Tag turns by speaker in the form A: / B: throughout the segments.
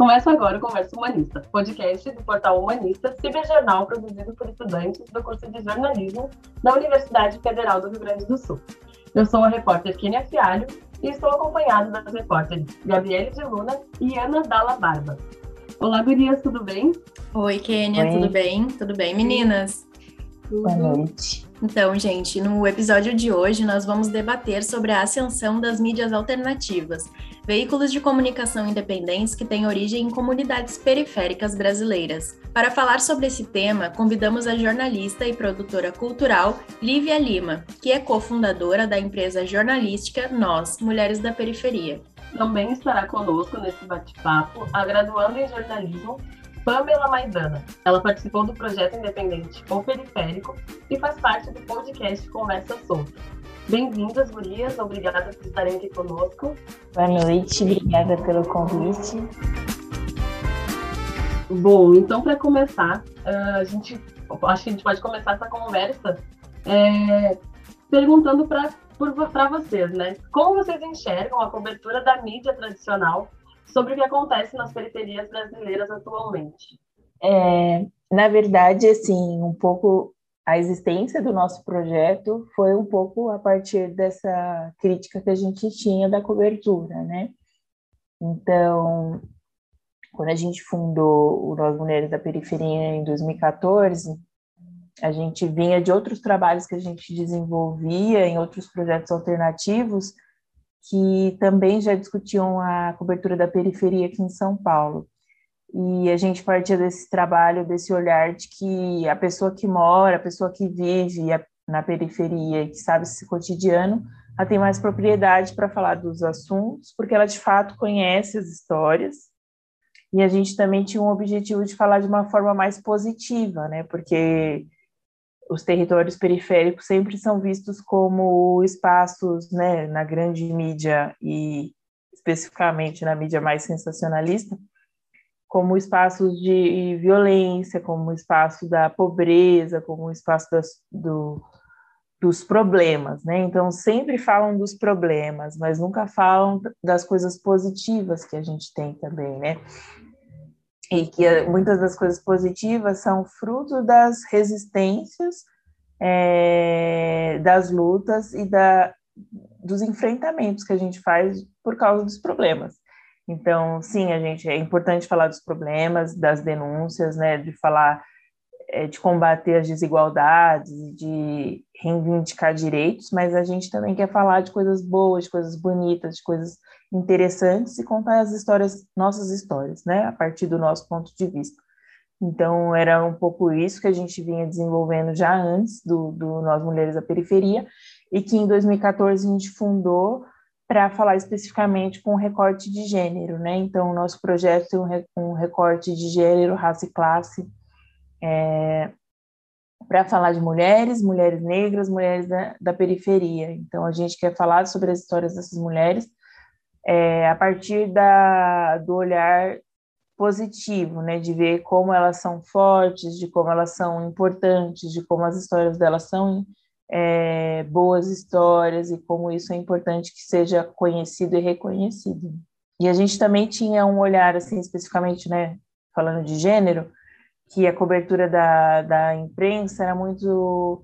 A: Começa agora o Conversa Humanista, podcast do portal Humanista, ciberjornal produzido por estudantes do curso de jornalismo da Universidade Federal do Rio Grande do Sul. Eu sou a repórter Kenia Fialho e estou acompanada das repórteres Gabriele de Luna e Ana Dalla Barba. Olá, gurias, tudo bem?
B: Oi, Kênia, tudo bem? Tudo bem, meninas?
C: Boa noite.
B: Então, gente, no episódio de hoje nós vamos debater sobre a ascensão das mídias alternativas, veículos de comunicação independentes que têm origem em comunidades periféricas brasileiras. Para falar sobre esse tema, convidamos a jornalista e produtora cultural Lívia Lima, que é cofundadora da empresa jornalística Nós, Mulheres da Periferia.
A: Também estará conosco nesse bate-papo a graduanda em jornalismo Pamela Maidana. Ela participou do projeto independente O Periférico e faz parte do podcast Conversa Solta. Bem-vindas, gurias. Obrigada por estarem aqui conosco.
C: Boa noite, obrigada pelo convite.
A: Bom, então, para começar, a gente, acho que a gente pode começar essa conversa é, perguntando para vocês, né? Como vocês enxergam a cobertura da mídia tradicional sobre o que acontece nas periferias brasileiras atualmente.
C: É, na verdade, assim, um pouco a existência do nosso projeto foi um pouco a partir dessa crítica que a gente tinha da cobertura, né? Então, quando a gente fundou o Nós Mulheres da Periferia em 2014, a gente vinha de outros trabalhos que a gente desenvolvia em outros projetos alternativos, que também já discutiam a cobertura da periferia aqui em São Paulo. E a gente partia desse trabalho, desse olhar de que a pessoa que mora, a pessoa que vive na periferia, que sabe esse cotidiano, ela tem mais propriedade para falar dos assuntos, porque ela de fato conhece as histórias. E a gente também tinha um objetivo de falar de uma forma mais positiva, né? Porque os territórios periféricos sempre são vistos como espaços, né, na grande mídia e especificamente na mídia mais sensacionalista, como espaços de violência, como espaço da pobreza, como espaço das, do, dos problemas, né? Então sempre falam dos problemas, mas nunca falam das coisas positivas que a gente tem também, né? E que eh, muitas das coisas positivas são fruto das resistências, é, das lutas e da, dos enfrentamentos que a gente faz por causa dos problemas. Então, sim, a gente é importante falar dos problemas, das denúncias, né, de falar é, de combater as desigualdades, de reivindicar direitos, mas a gente também quer falar de coisas boas, de coisas bonitas, de coisas interessantes e contar as histórias, nossas histórias, né, a partir do nosso ponto de vista. Então, era um pouco isso que a gente vinha desenvolvendo já antes do, do Nós Mulheres da Periferia, e que em 2014 a gente fundou para falar especificamente com recorte de gênero, né? Então, o nosso projeto tem um, recorte de gênero, raça e classe, é, para falar de mulheres, mulheres negras, mulheres da, da, periferia. Então, a gente quer falar sobre as histórias dessas mulheres é, a partir da, do olhar positivo, né, de ver como elas são fortes, de como elas são importantes, de como as histórias delas são é, boas histórias e como isso é importante que seja conhecido e reconhecido. E a gente também tinha um olhar, assim, especificamente, né, falando de gênero, que a cobertura da, da imprensa era muito.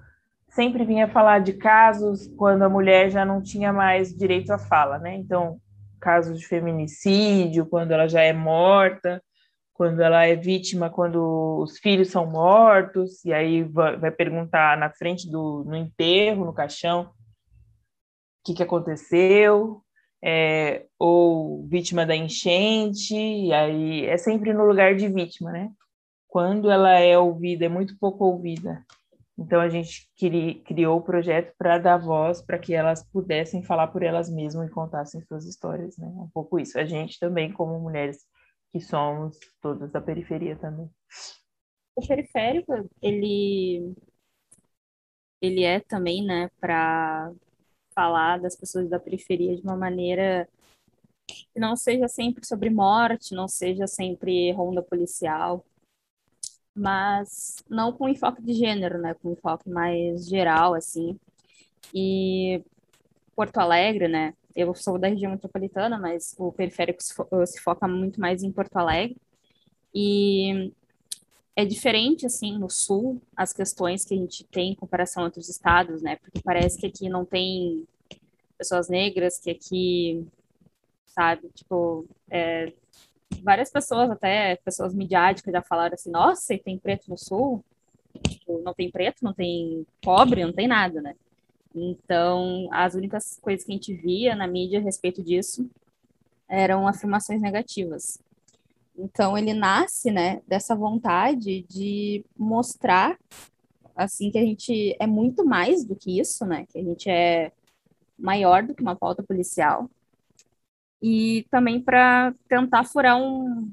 C: sempre vinha falar de casos quando a mulher já não tinha mais direito à fala, né? Então, casos de feminicídio, quando ela já é morta, quando ela é vítima, quando os filhos são mortos, e aí vai perguntar na frente do no enterro, no caixão, o que, que aconteceu, é, ou vítima da enchente, e aí é sempre no lugar de vítima, né? quando ela é ouvida, é muito pouco ouvida. Então a gente criou o projeto para dar voz para que elas pudessem falar por elas mesmas e contassem suas histórias, né? Um pouco isso. A gente também, como mulheres que somos todas da periferia também.
D: O periférico, ele ele é também, né, para falar das pessoas da periferia de uma maneira que não seja sempre sobre morte, não seja sempre ronda policial, mas não com enfoque de gênero, né, com enfoque mais geral, assim. E Porto Alegre, né, eu sou da região metropolitana, mas o periférico se, fo se foca muito mais em Porto Alegre. E é diferente, assim, no Sul, as questões que a gente tem em comparação a outros estados, né? Porque parece que aqui não tem pessoas negras, que aqui, sabe, tipo, é, várias pessoas, até pessoas midiáticas, já falaram assim: nossa, e tem preto no Sul? Tipo, não tem preto, não tem pobre, não tem nada, né? Então, as únicas coisas que a gente via na mídia a respeito disso eram afirmações negativas. Então, ele nasce, né, dessa vontade de mostrar, assim, que a gente é muito mais do que isso, né? Que a gente é maior do que uma pauta policial. E também para tentar furar um,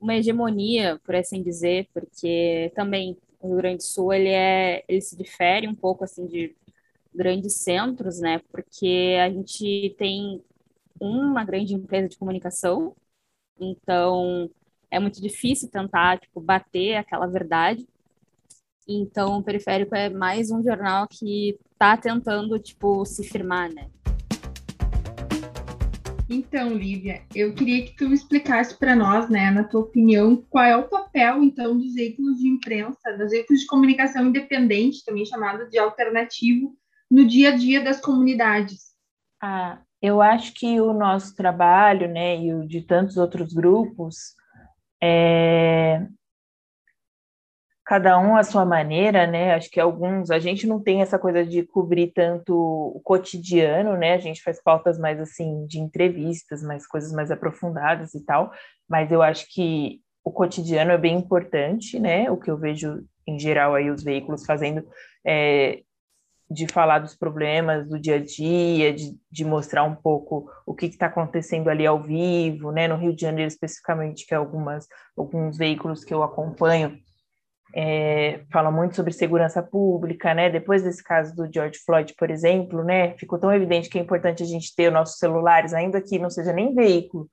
D: uma hegemonia, por assim dizer, porque também o Rio Grande do Sul ele é ele se difere um pouco assim de grandes centros, né? Porque a gente tem uma grande empresa de comunicação, então é muito difícil tentar tipo bater aquela verdade. Então o Periférico é mais um jornal que está tentando tipo se firmar, né?
E: Então, Lívia, eu queria que tu explicasse para nós, né, na tua opinião, qual é o papel, então, dos veículos de imprensa, dos veículos de comunicação independente, também chamado de alternativo, no dia a dia das comunidades.
C: Ah, eu acho que o nosso trabalho, né, e o de tantos outros grupos, é, cada um à sua maneira, né? Acho que alguns, a gente não tem essa coisa de cobrir tanto o cotidiano, né? A gente faz pautas mais assim de entrevistas, mais coisas mais aprofundadas e tal, mas eu acho que o cotidiano é bem importante, né? O que eu vejo em geral aí os veículos fazendo é, de falar dos problemas do dia a dia, de, de mostrar um pouco o que está acontecendo ali ao vivo, né? No Rio de Janeiro especificamente, que é algumas alguns veículos que eu acompanho é, fala muito sobre segurança pública, né? Depois desse caso do George Floyd, por exemplo, né? Ficou tão evidente que é importante a gente ter os nossos celulares, ainda que não seja nem veículo,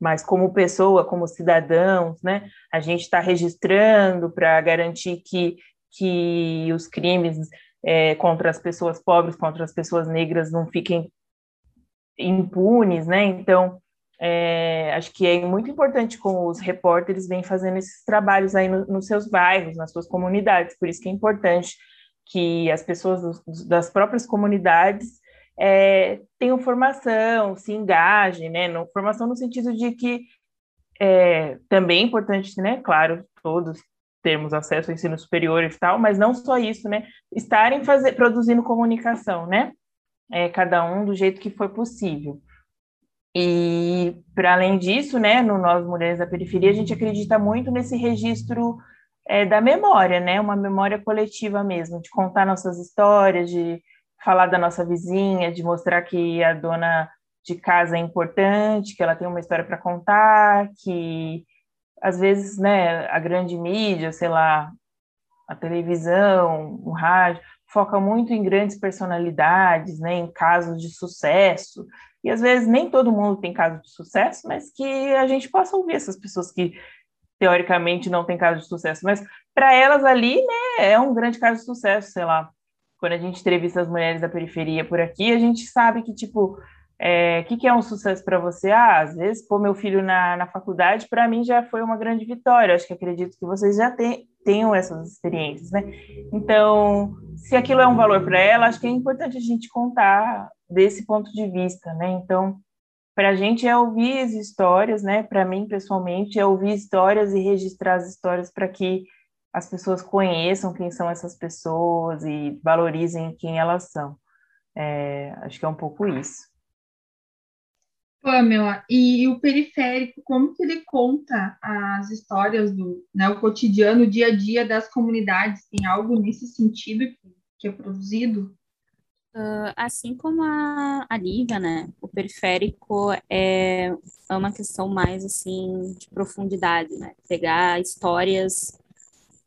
C: mas como pessoa, como cidadãos, né? A gente está registrando para garantir que, que os crimes é, contra as pessoas pobres, contra as pessoas negras não fiquem impunes, né? Então, é, acho que é muito importante como os repórteres vêm fazendo esses trabalhos aí no, nos seus bairros, nas suas comunidades, por isso que é importante que as pessoas dos, das próprias comunidades é, tenham formação, se engajem, né? No, formação no sentido de que é, também é importante, né? Claro, todos termos acesso ao ensino superior e tal, mas não só isso, né? Estarem fazer, produzindo comunicação, né? É, cada um do jeito que for possível. E, para além disso, né, no Nós Mulheres da Periferia, a gente acredita muito nesse registro é, da memória, né, uma memória coletiva mesmo, de contar nossas histórias, de falar da nossa vizinha, de mostrar que a dona de casa é importante, que ela tem uma história para contar, que às vezes, né, a grande mídia, sei lá, a televisão, o rádio, foca muito em grandes personalidades, né, em casos de sucesso, e às vezes nem todo mundo tem caso de sucesso, mas que a gente possa ouvir essas pessoas que teoricamente não têm caso de sucesso, mas para elas ali, né, é um grande caso de sucesso, sei lá. Quando a gente entrevista as mulheres da periferia por aqui, a gente sabe que, tipo, é, o que, que, é um sucesso para você? Ah, às vezes, pôr meu filho na, na faculdade, para mim já foi uma grande vitória. Acho que acredito que vocês já tem, tenham essas experiências, né? Então, se aquilo é um valor para ela, acho que é importante a gente contar desse ponto de vista, né? Então, para a gente é ouvir as histórias, né? Para mim, pessoalmente, é ouvir histórias e registrar as histórias para que as pessoas conheçam quem são essas pessoas e valorizem quem elas são. É, acho que é um pouco isso.
E: Pamela, e o periférico, como que ele conta as histórias do, né, o cotidiano, o dia a dia das comunidades? Tem algo nesse sentido que, que é produzido?
D: Uh, assim como a, a Lívia, né, o periférico é, é uma questão mais, assim, de profundidade, né, pegar histórias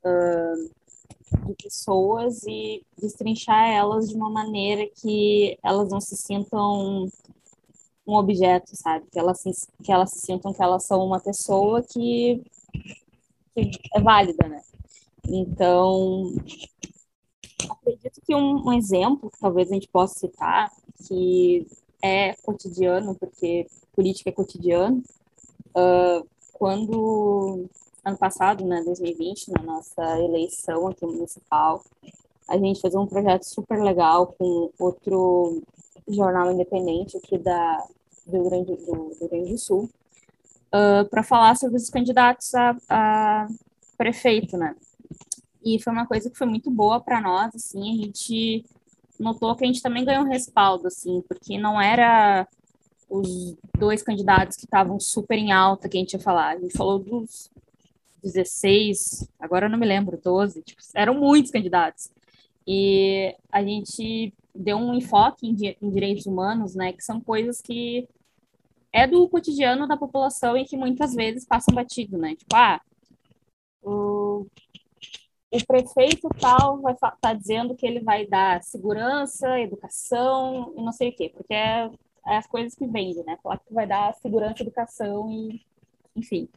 D: uh, de pessoas e destrinchar elas de uma maneira que elas não se sintam um objeto, sabe, que elas se, que elas se sintam que elas são uma pessoa que, que é válida, né, então acredito que um, um, exemplo que talvez a gente possa citar que é cotidiano, porque política é cotidiano. Uh, quando ano passado, né, 2020, na nossa eleição aqui municipal, a gente fez um projeto super legal com outro jornal independente aqui da, do, Rio Grande, do, do Grande do Sul, uh, para falar sobre os candidatos a, a, prefeito, né? E foi uma coisa que foi muito boa para nós, assim, a gente notou que a gente também ganhou um respaldo, assim, porque não era os dois candidatos que estavam super em alta que a gente ia falar. A gente falou dos 16, agora eu não me lembro, 12, tipo, eram muitos candidatos. E a gente deu um enfoque em, em, direitos humanos, né, que são coisas que é do cotidiano da população e que muitas vezes passam batido, né? Tipo, ah, o, o prefeito tal vai tá dizendo que ele vai dar segurança, educação e não sei o quê, porque é, é as coisas que vendem, né? Falar que vai dar segurança, educação e, enfim.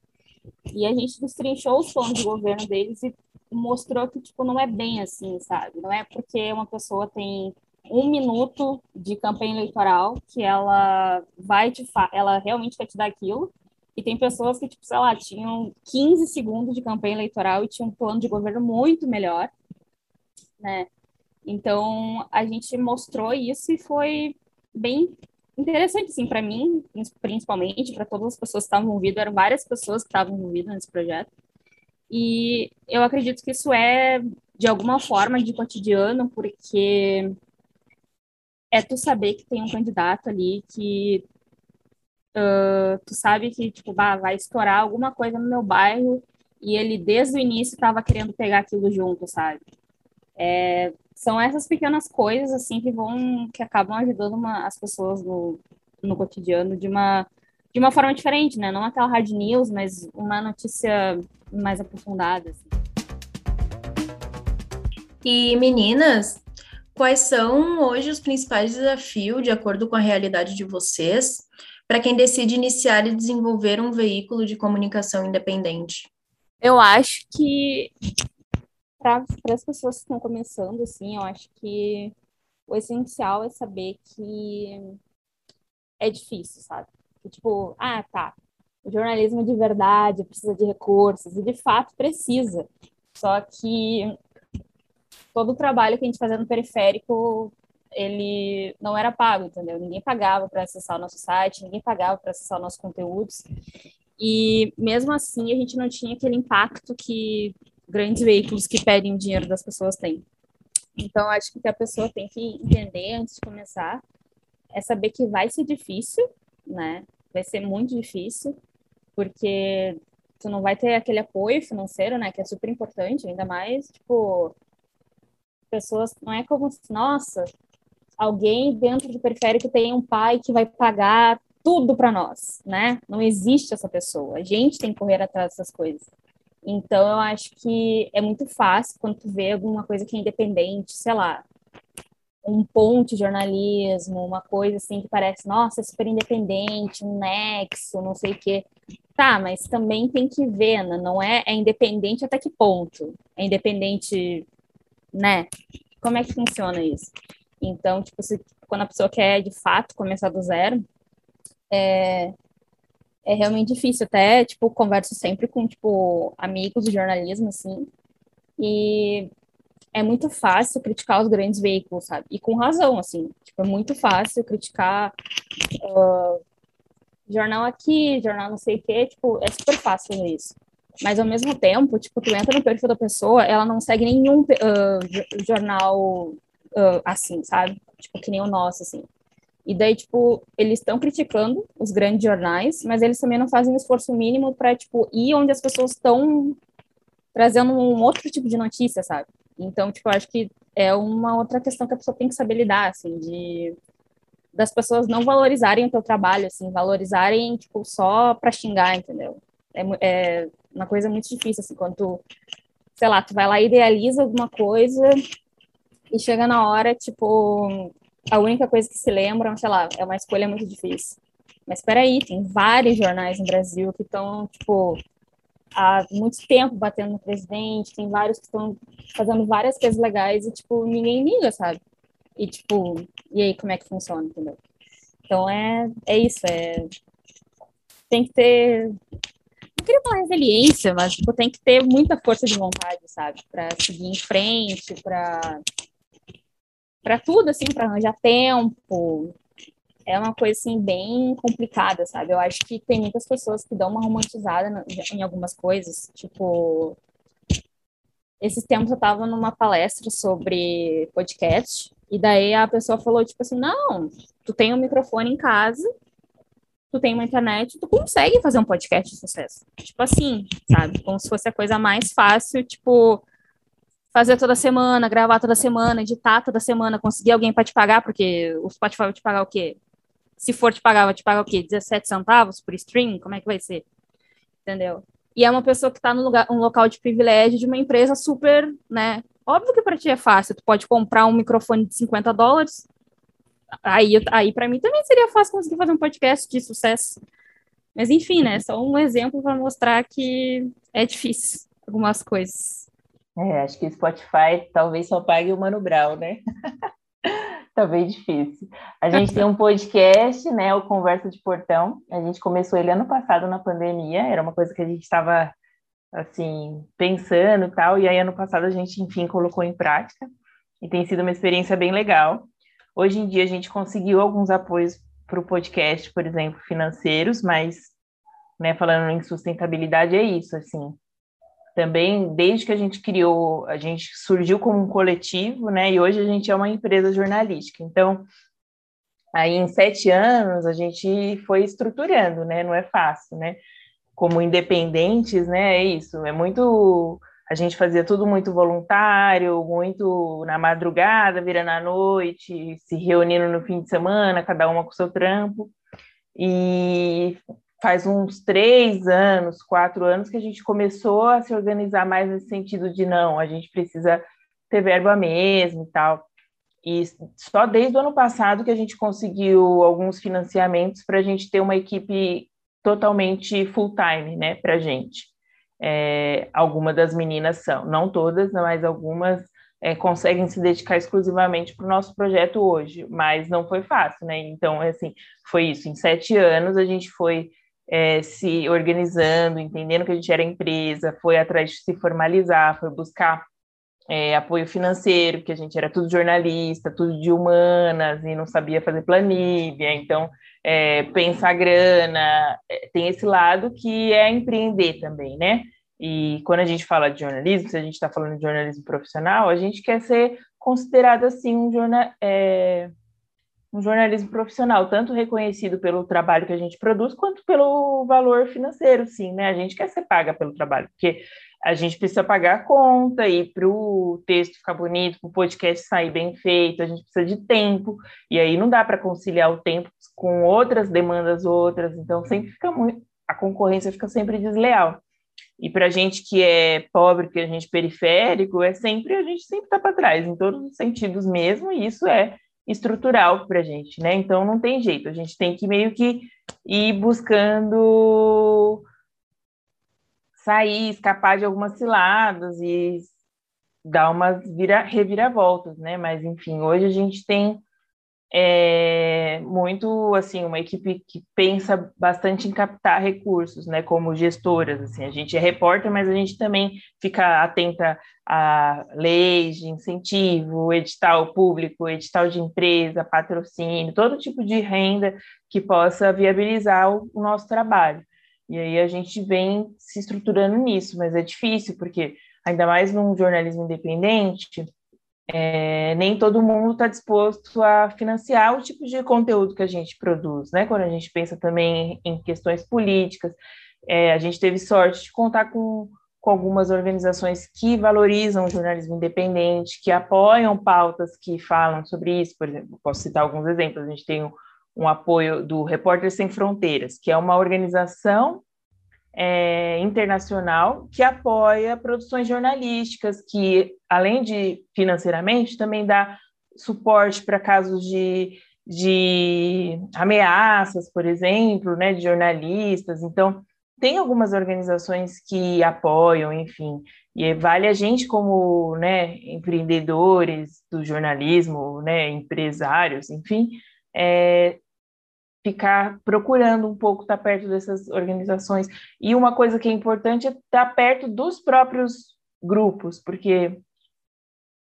D: E a gente destrinchou os planos de governo deles e mostrou que, tipo, não é bem assim, sabe? Não é porque uma pessoa tem um minuto de campanha eleitoral que ela vai te ela realmente vai te dar aquilo. E tem pessoas que, tipo, sei lá, tinham 15 segundos de campanha eleitoral e tinham um plano de governo muito melhor, né? Então, a gente mostrou isso e foi bem interessante, assim, para mim, principalmente, para todas as pessoas que estavam envolvidas, eram várias pessoas que estavam envolvidas nesse projeto. E eu acredito que isso é, de alguma forma, de cotidiano, porque é tu saber que tem um candidato ali que uh, tu sabe que, tipo, bah, vai estourar alguma coisa no meu bairro e ele, desde o início, estava querendo pegar aquilo junto, sabe? É, são essas pequenas coisas assim que vão que acabam ajudando uma, as pessoas no, no cotidiano de uma de uma forma diferente, né? Não aquela hard news, mas uma notícia mais aprofundada. Assim.
B: E meninas, quais são hoje os principais desafios, de acordo com a realidade de vocês, para quem decide iniciar e desenvolver um veículo de comunicação independente?
D: Eu acho que para as pessoas que estão começando, assim, eu acho que o essencial é saber que é difícil, sabe? Que, tipo, ah, tá, o jornalismo de verdade precisa de recursos, e de fato precisa. Só que todo o trabalho que a gente fazia no periférico, ele não era pago, entendeu? Ninguém pagava para acessar o nosso site, ninguém pagava para acessar nossos conteúdos. E mesmo assim, a gente não tinha aquele impacto que grandes veículos que pedem o dinheiro das pessoas têm. Então, acho que a pessoa tem que entender antes de começar é saber que vai ser difícil, né? Vai ser muito difícil, porque tu não vai ter aquele apoio financeiro, né? Que é super importante, ainda mais, tipo, pessoas, não é como se, nossa, alguém dentro do periférico tem um pai que vai pagar tudo para nós, né? Não existe essa pessoa. A gente tem que correr atrás dessas coisas. Então, eu acho que é muito fácil quando tu vê alguma coisa que é independente, sei lá, um ponte jornalismo, uma coisa assim que parece, nossa, é super independente, um nexo, não sei o quê. Tá, mas também tem que ver, né? não é, é independente até que ponto? É independente, né? Como é que funciona isso? Então, tipo, se, quando a pessoa quer de fato começar do zero, é, é realmente difícil. Até, tipo, converso sempre com, tipo, amigos do jornalismo, assim, e é muito fácil criticar os grandes veículos, sabe? E com razão, assim. Tipo, é muito fácil criticar uh, jornal aqui, jornal não sei o quê, tipo, é super fácil isso. Mas, ao mesmo tempo, tipo, tu entra no perfil da pessoa, ela não segue nenhum uh, jornal uh, assim, sabe? Tipo, que nem o nosso, assim. E daí, tipo, eles estão criticando os grandes jornais, mas eles também não fazem um esforço mínimo para, tipo, ir onde as pessoas estão trazendo um outro tipo de notícia, sabe? Então, tipo, eu acho que é uma outra questão que a pessoa tem que saber lidar, assim, de das pessoas não valorizarem o teu trabalho, assim, valorizarem, tipo, só para xingar, entendeu? É, é, uma coisa muito difícil, assim, quando tu, sei lá, tu vai lá e idealiza alguma coisa e chega na hora, tipo, a única coisa que se lembram, sei lá, é uma escolha muito difícil. Mas espera aí, tem vários jornais no Brasil que estão, tipo, há muito tempo batendo no presidente, tem vários que estão fazendo várias coisas legais e, tipo, ninguém liga, sabe? E, tipo, e aí como é que funciona, entendeu? Então é, é isso, é. Tem que ter. Não queria falar resiliência, mas tipo, tem que ter muita força de vontade, sabe? Para seguir em frente, para para tudo, assim, para arranjar tempo. É uma coisa, assim, bem complicada, sabe? Eu acho que tem muitas pessoas que dão uma romantizada em algumas coisas. Tipo, esses tempos eu estava numa palestra sobre podcast, e daí a pessoa falou, tipo assim, não, tu tem um microfone em casa, tu tem uma internet, tu consegue fazer um podcast de sucesso. Tipo assim, sabe? Como se fosse a coisa mais fácil, tipo, fazer toda semana, gravar toda semana, editar toda semana, conseguir alguém para te pagar, porque o Spotify vai te pagar o quê? Se for te pagar, vai te pagar o quê? 17 centavos por stream? Como é que vai ser? Entendeu? E é uma pessoa que está no lugar, um local de privilégio de uma empresa super, né? Óbvio que para ti é fácil, tu pode comprar um microfone de 50 dólares. Aí, aí para mim também seria fácil conseguir fazer um podcast de sucesso. Mas enfim, né? Só um exemplo para mostrar que é difícil algumas coisas.
C: É, acho que Spotify talvez só pague o Mano Brown, né? tá bem difícil. A gente tem um podcast, né, o Conversa de Portão. A gente começou ele ano passado na pandemia, era uma coisa que a gente estava assim, pensando e tal, e aí ano passado a gente, enfim, colocou em prática. E tem sido uma experiência bem legal. Hoje em dia a gente conseguiu alguns apoios para o podcast, por exemplo, financeiros, mas, né, falando em sustentabilidade, é isso, assim, também, desde que a gente criou, a gente surgiu como um coletivo, né? E hoje a gente é uma empresa jornalística. Então, aí em sete anos a gente foi estruturando, né? Não é fácil, né? Como independentes, né? É isso. É muito. A gente fazia tudo muito voluntário, muito na madrugada, virando à noite, se reunindo no fim de semana, cada uma com seu trampo. E faz uns três anos, quatro anos que a gente começou a se organizar mais nesse sentido de não, a gente precisa ter verba mesmo e tal. E só desde o ano passado que a gente conseguiu alguns financiamentos para a gente ter uma equipe totalmente full time, né, para gente. É, algumas das meninas são, não todas, mas algumas é, conseguem se dedicar exclusivamente para o nosso projeto hoje, mas não foi fácil, né? Então, assim, foi isso. Em sete anos a gente foi é, se organizando, entendendo que a gente era empresa, foi atrás de se formalizar, foi buscar é, apoio financeiro, porque a gente era tudo jornalista, tudo de humanas e não sabia fazer planilha, então é, pensar grana, é, tem esse lado que é empreender também, né? E quando a gente fala de jornalismo, se a gente está falando de jornalismo profissional, a gente quer ser considerado assim um jornal, é, um jornalismo profissional, tanto reconhecido pelo trabalho que a gente produz, quanto pelo valor financeiro, sim, né? A gente quer ser paga pelo trabalho, porque a gente precisa pagar a conta e para o texto ficar bonito, para o podcast sair bem feito, a gente precisa de tempo, e aí não dá para conciliar o tempo com outras demandas outras, então sempre fica muito, a concorrência fica sempre desleal. E para a gente que é pobre, que a gente é periférico, é sempre a gente sempre está para trás, em todos os sentidos mesmo, e isso é estrutural para a gente, né? Então não tem jeito, a gente tem que meio que ir buscando sair, escapar de algumas ciladas e dar umas vira, reviravoltas, né? Mas enfim, hoje a gente tem é muito assim uma equipe que pensa bastante em captar recursos, né, como gestoras, assim, a gente é repórter, mas a gente também fica atenta a leis de incentivo, edital público, edital de empresa, patrocínio, todo tipo de renda que possa viabilizar o, o nosso trabalho. E aí a gente vem se estruturando nisso, mas é difícil porque ainda mais num jornalismo independente, é, nem todo mundo está disposto a financiar o tipo de conteúdo que a gente produz, né? Quando a gente pensa também em questões políticas, é, a gente teve sorte de contar com, com algumas organizações que valorizam o jornalismo independente, que apoiam pautas que falam sobre isso. Por exemplo, posso citar alguns exemplos. A gente tem um, um apoio do Repórter Sem Fronteiras, que é uma organização é, internacional que apoia produções jornalísticas, que, além de financeiramente, também dá suporte para casos de, de ameaças, por exemplo, né, de jornalistas. Então, tem algumas organizações que apoiam, enfim, e vale a gente como, né, empreendedores do jornalismo, né, empresários, enfim, é, ficar procurando um pouco estar perto dessas organizações. E uma coisa que é importante é estar perto dos próprios grupos, porque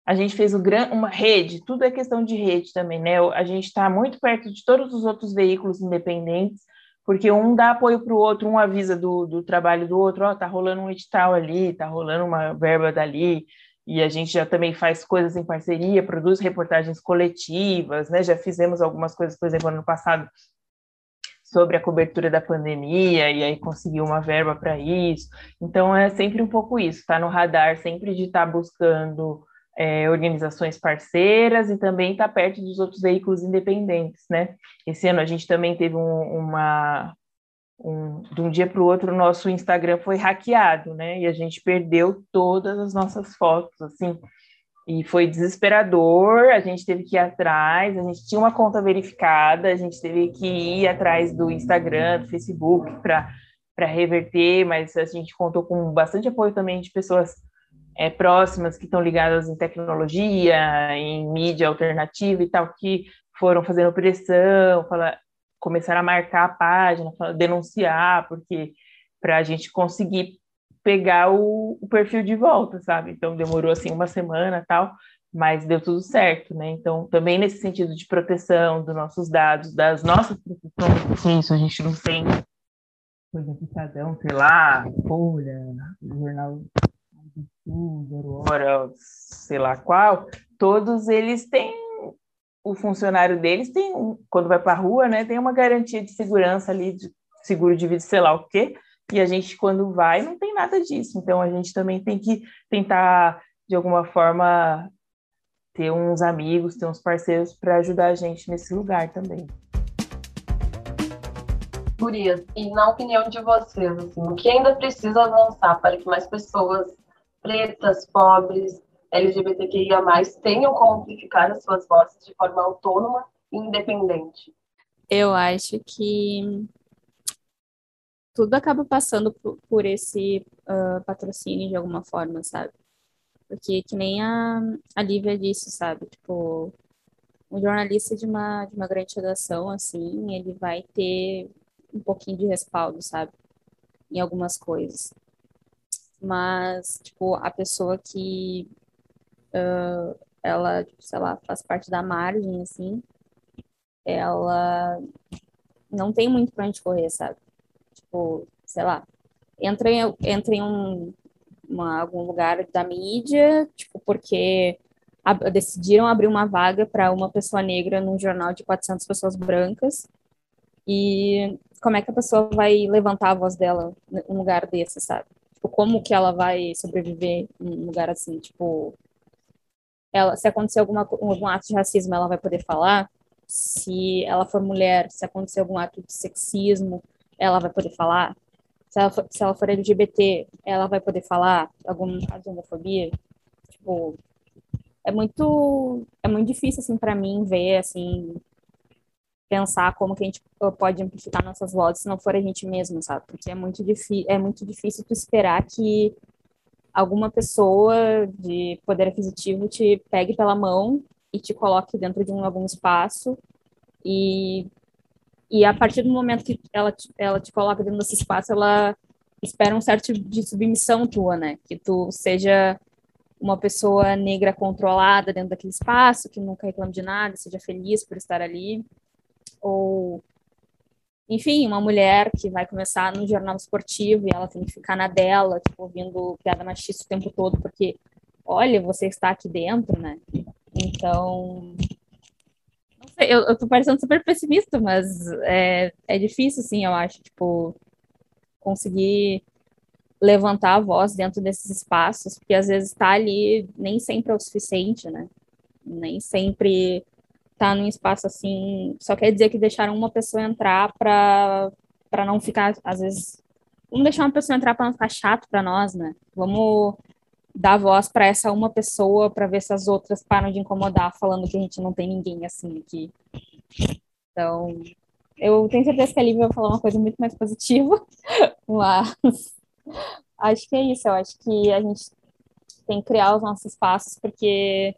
C: a gente fez uma rede, tudo é questão de rede também, né? A gente está muito perto de todos os outros veículos independentes, porque um dá apoio para o outro, um avisa do, do trabalho do outro, ó, oh, tá rolando um edital ali, tá rolando uma verba dali, e a gente já também faz coisas em parceria, produz reportagens coletivas, né? Já fizemos algumas coisas, por exemplo, ano passado sobre a cobertura da pandemia e aí conseguiu uma verba para isso. Então é sempre um pouco isso, está no radar sempre de estar tá buscando é, organizações parceiras e também estar tá perto dos outros veículos independentes, né? Esse ano a gente também teve um, uma um, de um dia para o outro o nosso Instagram foi hackeado, né? E a gente perdeu todas as nossas fotos, assim. E foi desesperador, a gente teve que ir atrás, a gente tinha uma conta verificada, a gente teve que ir atrás do Instagram, do Facebook para reverter, mas a gente contou com bastante apoio também de pessoas é, próximas que estão ligadas em tecnologia, em mídia alternativa e tal, que foram fazendo pressão, falar, começaram a marcar a página, denunciar, porque para a gente conseguir pegar o, o, perfil de volta, sabe? Então demorou assim uma semana tal, mas deu tudo certo, né? Então também nesse sentido de proteção dos nossos dados, das nossas profissões, isso a gente não tem, por exemplo, Estadão, sei lá, Folha, Jornal do Sul, Zero Hora, sei lá qual, todos eles têm o funcionário deles tem quando vai para a rua, né, tem uma garantia de segurança ali de seguro de vida, sei lá o quê, e a gente, quando vai, não tem nada disso. Então, a gente também tem que tentar, de alguma forma, ter uns amigos, ter uns parceiros para ajudar a gente nesse lugar também.
A: Gurias, e na opinião de vocês, assim, o que ainda precisa avançar para que mais pessoas pretas, pobres, LGBTQIA+, tenham como amplificar as suas vozes de forma autônoma e independente?
D: Eu acho que tudo acaba passando por, por esse uh, patrocínio de alguma forma, sabe? Porque que nem a, a Lívia disse, sabe? Tipo, um jornalista de uma, de uma grande redação, assim, ele vai ter um pouquinho de respaldo, sabe? Em algumas coisas. Mas, tipo, a pessoa que uh, ela, tipo, sei lá, faz parte da margem, assim, ela não tem muito pra onde correr, sabe? Tipo, sei lá, entra em, entra em um, uma, algum lugar da mídia, tipo, porque a, decidiram abrir uma vaga para uma pessoa negra num jornal de 400 pessoas brancas, e como é que a pessoa vai levantar a voz dela num lugar desse, sabe? Tipo, como que ela vai sobreviver num lugar assim, tipo, ela, se acontecer alguma, algum ato de racismo, ela vai poder falar? Se ela for mulher, se acontecer algum ato de sexismo, ela vai poder falar? Se ela for, se ela for LGBT, ela vai poder falar algum caso de homofobia? Tipo, é muito é muito difícil assim para mim ver assim pensar como que a gente pode amplificar nossas vozes se não for a gente mesmo, sabe? Porque é muito é muito difícil tu esperar que alguma pessoa de poder aquisitivo te pegue pela mão e te coloque dentro de um algum espaço e e a partir do momento que ela te, ela te coloca dentro desse espaço, ela espera um certo tipo de submissão tua, né? Que tu seja uma pessoa negra controlada dentro daquele espaço, que nunca reclama de nada, seja feliz por estar ali. Ou, enfim, uma mulher que vai começar no jornal esportivo e ela tem que ficar na dela, tipo, ouvindo piada machista o tempo todo, porque, olha, você está aqui dentro, né? Então, eu, eu tô parecendo super pessimista, mas é, é difícil, sim, eu acho, tipo, conseguir levantar a voz dentro desses espaços, porque às vezes tá ali nem sempre é o suficiente, né? Nem sempre tá num espaço assim, só quer dizer que deixaram uma pessoa entrar para para não ficar, às vezes, vamos deixar uma pessoa entrar para não ficar chato para nós, né? Vamos dar voz para essa uma pessoa para ver se as outras param de incomodar falando que a gente não tem ninguém assim aqui. Então, eu tenho certeza que a Lívia vai falar uma coisa muito mais positiva, mas acho que é isso. Eu acho que a gente tem que criar os nossos espaços, porque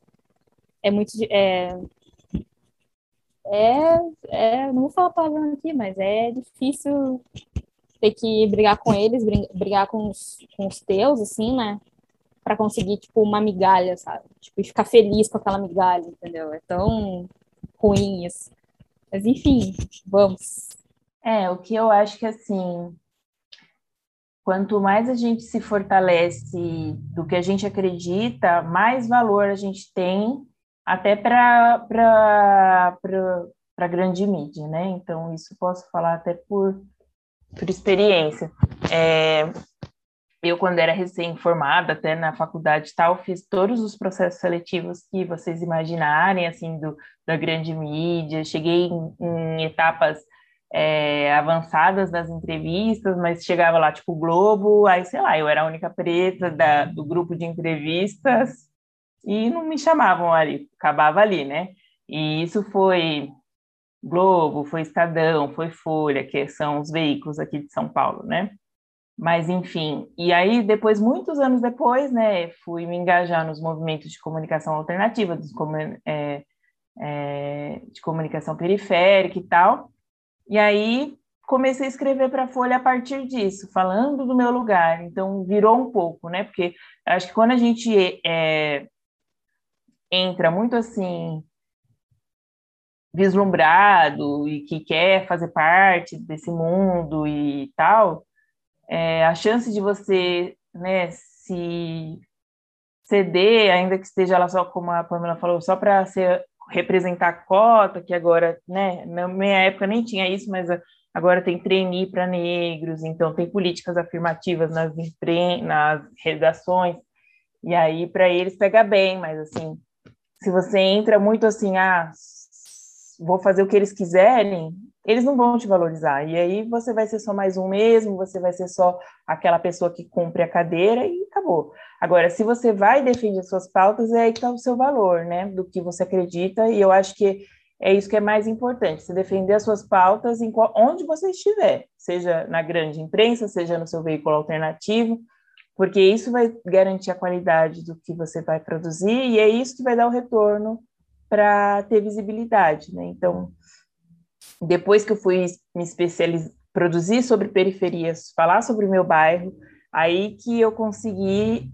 D: é muito. É, é, é, não vou falar palavrão aqui, mas é difícil ter que brigar com eles, brigar com os, com os teus, assim, né? Para conseguir, tipo, uma migalha, sabe? Tipo, e ficar feliz com aquela migalha, entendeu? É tão ruim isso. Mas, enfim, vamos.
C: É, o que eu acho que, assim, quanto mais a gente se fortalece do que a gente acredita, mais valor a gente tem até para a grande mídia, né? Então, isso posso falar até por, por experiência. É, eu, quando era recém-formada, até na faculdade e tal, fiz todos os processos seletivos que vocês imaginarem, assim, do, da grande mídia. Cheguei em, em etapas é, avançadas das entrevistas, mas chegava lá, tipo, Globo, aí, sei lá, eu era a única preta da, do grupo de entrevistas e não me chamavam ali, acabava ali, né? E isso foi Globo, foi Estadão, foi Folha, que são os veículos aqui de São Paulo, né? Mas, enfim, e aí depois, muitos anos depois, né, fui me engajar nos movimentos de comunicação alternativa, dos, é, é, de comunicação periférica e tal, e aí comecei a escrever para a Folha a partir disso, falando do meu lugar. Então virou um pouco, né? Porque acho que quando a gente é, entra muito assim vislumbrado e que quer fazer parte desse mundo e tal, é, a chance de você, né, se ceder, ainda que esteja lá só como a Pamela falou, só para representar a cota, que agora, né, na minha época nem tinha isso, mas agora tem trainee para negros, então tem políticas afirmativas nas, nas redações, e aí para eles pega bem, mas assim, se você entra muito assim, ah, vou fazer o que eles quiserem, eles não vão te valorizar. E aí você vai ser só mais um mesmo, você vai ser só aquela pessoa que cumpre a cadeira e acabou. Agora, se você vai defender suas pautas, é aí que está o seu valor, né? Do que você acredita, e eu acho que é isso que é mais importante, você defender as suas pautas em qual, onde você estiver, seja na grande imprensa, seja no seu veículo alternativo, porque isso vai garantir a qualidade do que você vai produzir e é isso que vai dar o retorno para ter visibilidade, né? Então, depois que eu fui me especializar, produzir sobre periferias, falar sobre o meu bairro, aí que eu consegui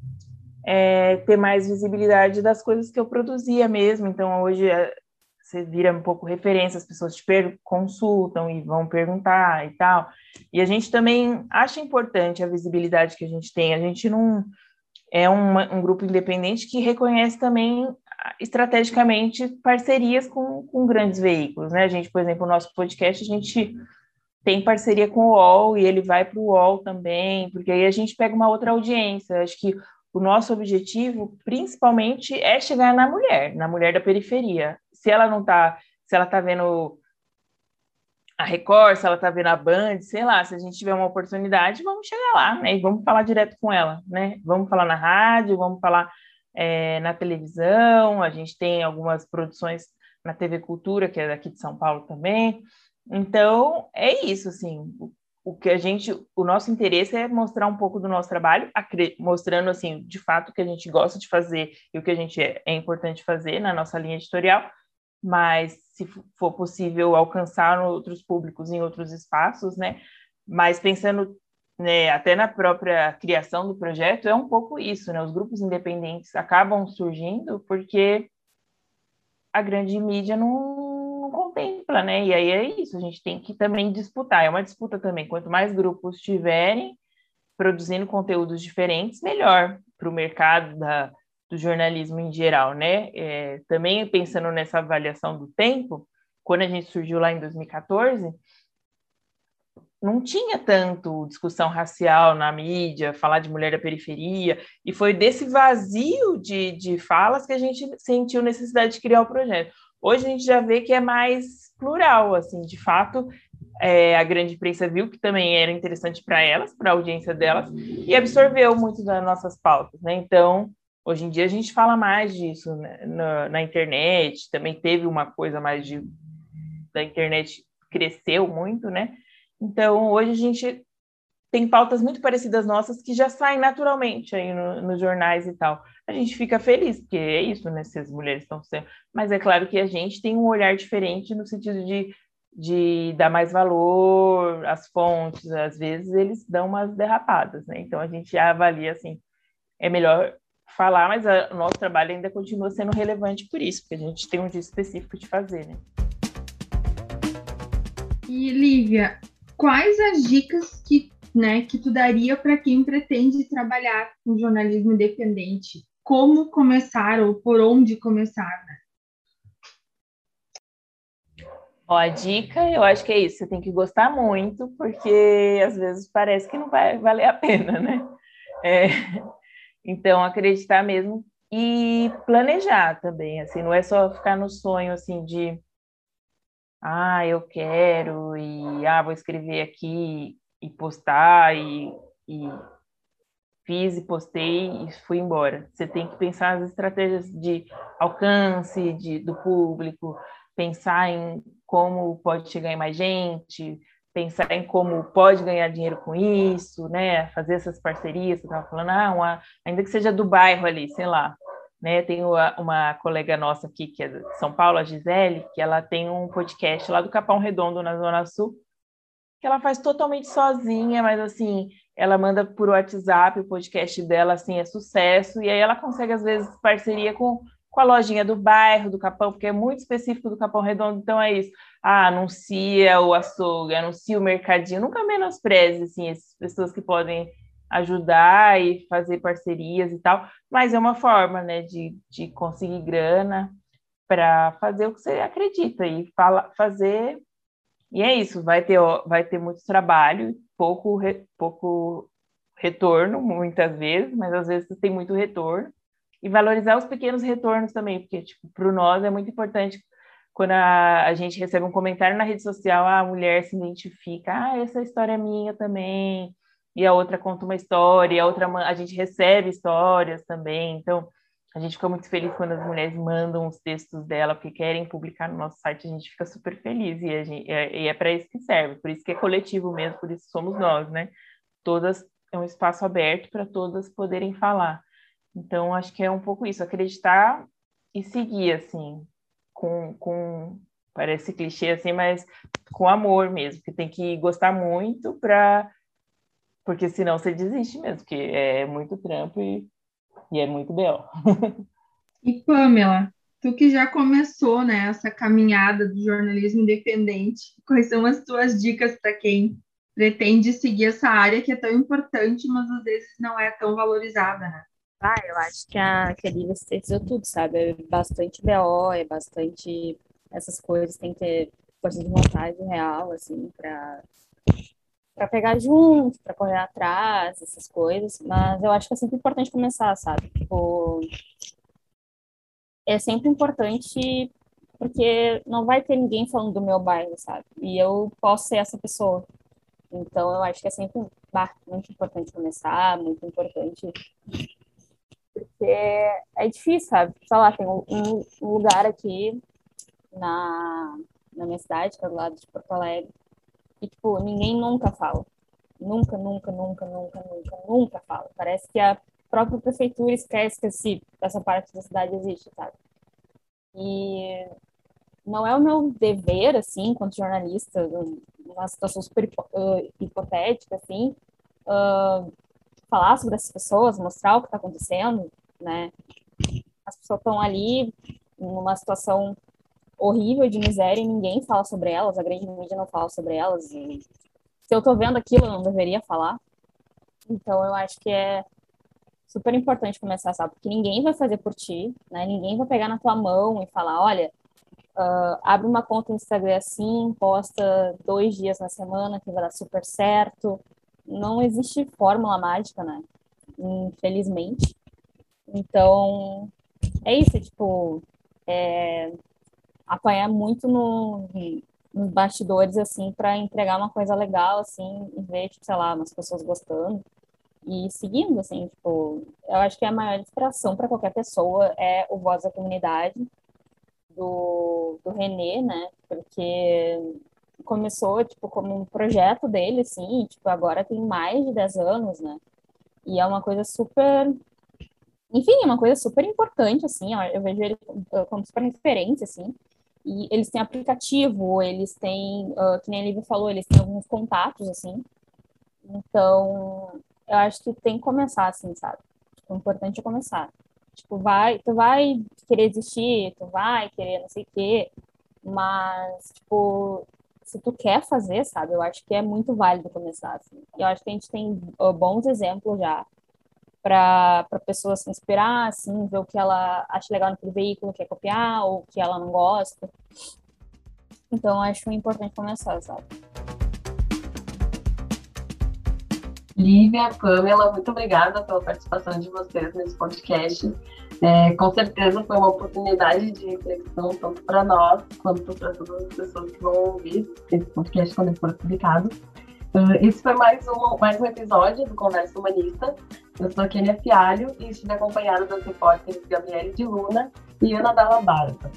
C: é, ter mais visibilidade das coisas que eu produzia mesmo. Então, hoje é, você vira um pouco referência, as pessoas te consultam e vão perguntar e tal. E a gente também acha importante a visibilidade que a gente tem. A gente não é um grupo independente que reconhece também estrategicamente parcerias com, com grandes veículos, né? A gente, por exemplo, o nosso podcast, a gente tem parceria com o UOL e ele vai para o UOL também, porque aí a gente pega uma outra audiência. Acho que o nosso objetivo, principalmente, é chegar na mulher, na mulher da periferia. Se ela não está, se ela está vendo a Record, se ela está vendo a Band, sei lá, se a gente tiver uma oportunidade, vamos chegar lá, né? E vamos falar direto com ela, né? Vamos falar na rádio, vamos falar é, na televisão, a gente tem algumas produções na TV Cultura, que é daqui de São Paulo também. Então, é isso, assim, o, que a gente, o nosso interesse é mostrar um pouco do nosso trabalho, mostrando, assim, de fato o que a gente gosta de fazer e o que a gente é, é importante fazer na nossa linha editorial, mas se for possível alcançar outros públicos em outros espaços, né? Mas pensando né, até na própria criação do projeto, é um pouco isso, né? Os grupos independentes acabam surgindo porque a grande mídia não, não, contempla, né? E aí é isso, a gente tem que também disputar, é uma disputa também. Quanto mais grupos tiverem produzindo conteúdos diferentes, melhor para o mercado da, do jornalismo em geral, né? É, também pensando nessa avaliação do tempo, quando a gente surgiu lá em 2014, não tinha tanto discussão racial na mídia, falar de mulher da periferia, e foi desse vazio de, de falas que a gente sentiu necessidade de criar o projeto. Hoje a gente já vê que é mais plural, assim, de fato, é, a grande imprensa viu que também era interessante para elas, para a audiência delas, e absorveu muito das nossas pautas, né? Então, hoje em dia a gente fala mais disso né? na, na internet, também teve uma coisa mais de, da internet cresceu muito, né? Então, hoje a gente tem pautas muito parecidas nossas que já saem naturalmente aí no, nos jornais e tal. A gente fica feliz, porque é isso, né? Se as mulheres estão sendo. Mas é claro que a gente tem um olhar diferente no sentido de, de dar mais valor às fontes. Às vezes eles dão umas derrapadas, né? Então a gente avalia assim. É melhor falar, mas o nosso trabalho ainda continua sendo relevante por isso, porque a gente tem um dia específico de fazer, né?
E: E Lívia, quais as dicas que né, que tu daria para quem pretende trabalhar com jornalismo independente? Como começar ou por onde começar? Né?
C: Ó, a dica, eu acho que é isso, você tem que gostar muito, porque às vezes parece que não vai valer a pena, né? É, então, acreditar mesmo e planejar também, assim, não é só ficar no sonho, assim, de ah, eu quero e ah, vou escrever aqui e postar e, e fiz e postei e fui embora. Você tem que pensar nas estratégias de alcance de, do público, pensar em como pode chegar em mais gente, pensar em como pode ganhar dinheiro com isso, né? Fazer essas parcerias, você estava falando, ah, uma, ainda que seja do bairro ali, sei lá. Né, tem uma colega nossa aqui, que é de São Paulo, a Gisele, que ela tem um podcast lá do Capão Redondo, na Zona Sul, que ela faz totalmente sozinha, mas assim, ela manda por WhatsApp o podcast dela, assim, é sucesso, e aí ela consegue, às vezes, parceria com, com a lojinha do bairro, do Capão, porque é muito específico do Capão Redondo, então é isso. Ah, anuncia o açougue, anuncia o mercadinho, nunca menospreze, assim, essas pessoas que podem ajudar e fazer parcerias e tal, mas é uma forma, né, de, de conseguir grana para fazer o que você acredita e fala, fazer e é isso, vai ter, vai ter muito trabalho, pouco, re, pouco retorno, muitas vezes, mas às vezes tem muito retorno. E valorizar os pequenos retornos também, porque, tipo, para nós é muito importante quando a, a gente recebe um comentário na rede social, a mulher se identifica, ah, essa história é minha também, e a outra conta uma história, e a outra a gente recebe histórias também, então a gente fica muito feliz quando as mulheres mandam os textos dela, porque querem publicar no nosso site, a gente fica super feliz, e, gente, é, é para isso que serve, por isso que é coletivo mesmo, por isso somos nós, né? Todas, é um espaço aberto para todas poderem falar. Então, acho que é um pouco isso, acreditar e seguir, assim, com, com parece clichê assim, mas com amor mesmo, que tem que gostar muito para porque senão você desiste mesmo, porque é muito trampo e e é muito B.O.
E: e Pamela, tu que já começou né, essa caminhada do jornalismo independente, quais são as tuas dicas para quem pretende seguir essa área que é tão importante, mas às vezes não é tão valorizada, né?
D: Ah, eu acho que a, que Lívia sintetizou tudo, sabe? É bastante BO, é bastante essas coisas, tem que ter força de vontade real, assim, para para pegar junto, para correr atrás, essas coisas. Mas eu acho que é sempre importante começar, sabe? Tipo, é sempre importante porque não vai ter ninguém falando do meu bairro, sabe? E eu posso ser essa pessoa. Então eu acho que é sempre bah, muito importante começar, muito importante. Porque é difícil, sabe? Sei lá, tem um, um lugar aqui na, na minha cidade, que é do lado de Porto Alegre, e, tipo, ninguém nunca fala. Nunca, nunca, nunca, nunca, nunca, nunca fala. Parece que a própria prefeitura esquece que esse, essa parte da cidade existe, sabe? E não é o meu dever, assim, enquanto jornalista, numa situação super hipotética, assim, uh, falar sobre essas pessoas, mostrar o que está acontecendo, né? As pessoas estão ali numa situação horrível de miséria e ninguém fala sobre elas, a grande mídia não fala sobre elas. E se eu tô vendo aquilo, eu não deveria falar. Então eu acho que é super importante começar, sabe? Porque ninguém vai fazer por ti, né? Ninguém vai pegar na tua mão e falar, olha, uh, abre uma conta no Instagram assim, posta dois dias na semana que vai dar super certo. Não existe fórmula mágica, né? Infelizmente. Então, é isso, tipo, é, apanhar muito no, nos bastidores, assim, para entregar uma coisa legal, assim, e ver, tipo, sei lá, umas pessoas gostando e seguindo, assim, tipo, eu acho que a maior inspiração para qualquer pessoa é o Voz da Comunidade, do, do René, né, porque começou, tipo, como um projeto dele, assim, tipo, agora tem mais de 10 anos, né? E é uma coisa super... Enfim, é uma coisa super importante, assim, ó, eu vejo ele como super referência, assim, e eles têm aplicativo, eles têm, uh, que nem a Lívia falou, eles têm alguns contatos, assim, então, eu acho que tem que começar, assim, sabe? O importante é começar. Tipo, vai, tu vai querer desistir, tu vai querer não sei o quê, mas, tipo, se tu quer fazer, sabe? Eu acho que é muito válido começar, assim. Eu acho que a gente tem uh, bons exemplos já para a pessoa se inspirar, assim, ver o que ela acha legal naquele veículo, quer copiar, ou que ela não gosta. Então, acho importante começar, sabe?
A: Lívia, Pamela, muito obrigada pela participação de vocês nesse podcast. É, com certeza foi uma oportunidade de reflexão tanto para nós quanto para todas as pessoas que vão ouvir esse podcast quando for publicado. Uh, esse foi mais um, mais um episódio do Conversa Humanista. Eu sou a Kenia Fialho e estive acompanhada das repórteres Gabriele de Luna e Ana Dalla Barba.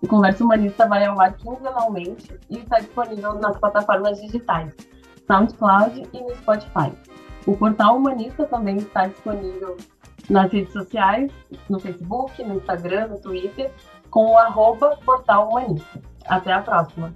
A: O Conversa Humanista vai ao ar quinzenalmente e está disponível nas plataformas digitais SoundCloud e no Spotify. O portal Humanista também está disponível nas redes sociais, no Facebook, no Instagram, no Twitter, com o arroba Portal Humanista. Até a próxima!